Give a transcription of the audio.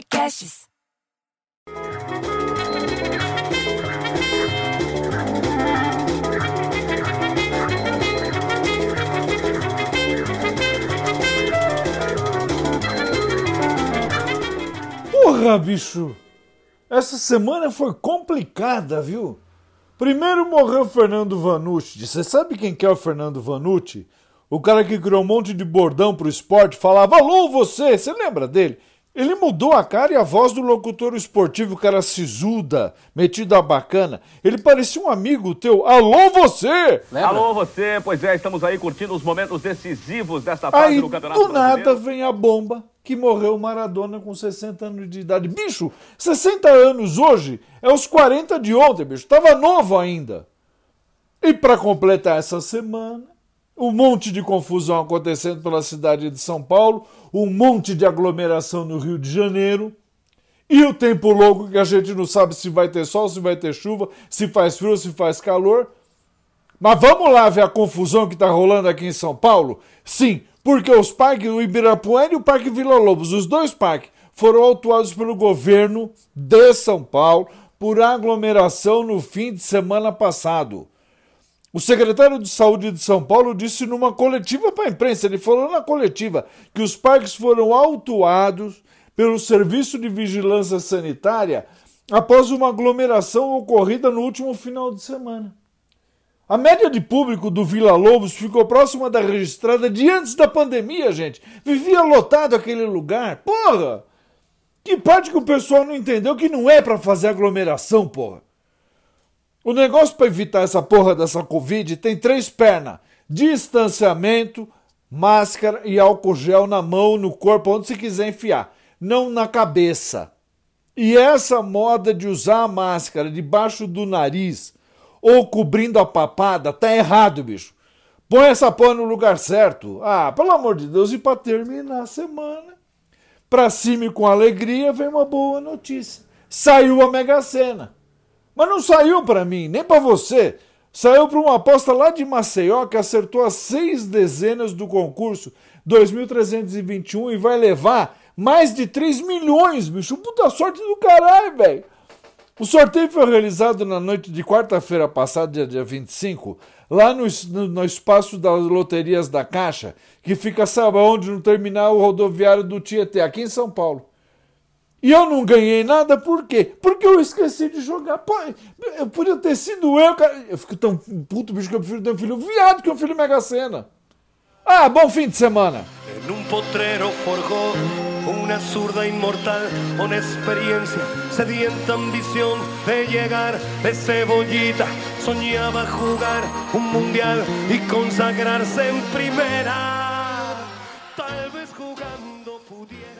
Podcasts. Porra, bicho! Essa semana foi complicada, viu? Primeiro morreu Fernando Vanucci. Você sabe quem que é o Fernando Vanucci? O cara que criou um monte de bordão pro esporte, falava alô você, você lembra dele? Ele mudou a cara e a voz do locutor esportivo, cara sisuda, metido a bacana. Ele parecia um amigo teu. Alô você! Lembra? Alô, você, pois é, estamos aí curtindo os momentos decisivos desta fase Aí do Campeonato do nada Brasileiro. vem a bomba que morreu Maradona com 60 anos de idade. Bicho, 60 anos hoje é os 40 de ontem, bicho. Tava novo ainda. E para completar essa semana, um monte de confusão acontecendo pela cidade de São Paulo, um monte de aglomeração no Rio de Janeiro. E o tempo louco que a gente não sabe se vai ter sol, se vai ter chuva, se faz frio, se faz calor. Mas vamos lá ver a confusão que está rolando aqui em São Paulo? Sim, porque os parques, o Ibirapuera e o Parque Vila Lobos, os dois parques, foram autuados pelo governo de São Paulo por aglomeração no fim de semana passado. O secretário de Saúde de São Paulo disse numa coletiva para a imprensa, ele falou na coletiva, que os parques foram autuados pelo Serviço de Vigilância Sanitária após uma aglomeração ocorrida no último final de semana. A média de público do Vila Lobos ficou próxima da registrada de antes da pandemia, gente. Vivia lotado aquele lugar. Porra! Que parte que o pessoal não entendeu que não é para fazer aglomeração, porra. O negócio para evitar essa porra dessa Covid tem três pernas: distanciamento, máscara e álcool gel na mão, no corpo, onde você quiser enfiar, não na cabeça. E essa moda de usar a máscara debaixo do nariz ou cobrindo a papada tá errado, bicho. Põe essa porra no lugar certo. Ah, pelo amor de Deus, e para terminar a semana, pra cima e com alegria, vem uma boa notícia. Saiu a Mega Sena. Mas não saiu para mim, nem para você. Saiu para uma aposta lá de Maceió que acertou as seis dezenas do concurso 2321 e vai levar mais de 3 milhões, bicho. Puta sorte do caralho, velho. O sorteio foi realizado na noite de quarta-feira passada, dia, dia 25, lá no, no, no espaço das loterias da Caixa, que fica, sabe onde? No terminal rodoviário do Tietê, aqui em São Paulo. E eu não ganhei nada, por quê? Porque eu esqueci de jogar. Pô, eu podia ter sido eu, cara. Eu fico tão puto, bicho, que eu prefiro ter um filho viado que um filho Mega Sena. Ah, bom fim de semana. En un potrero forjó una zurda inmortal con experiencia, sedienta ambición de llegar de cebollita. Soñaba jugar un mundial y consagrarse en primera. Tal vez jugando pudiera.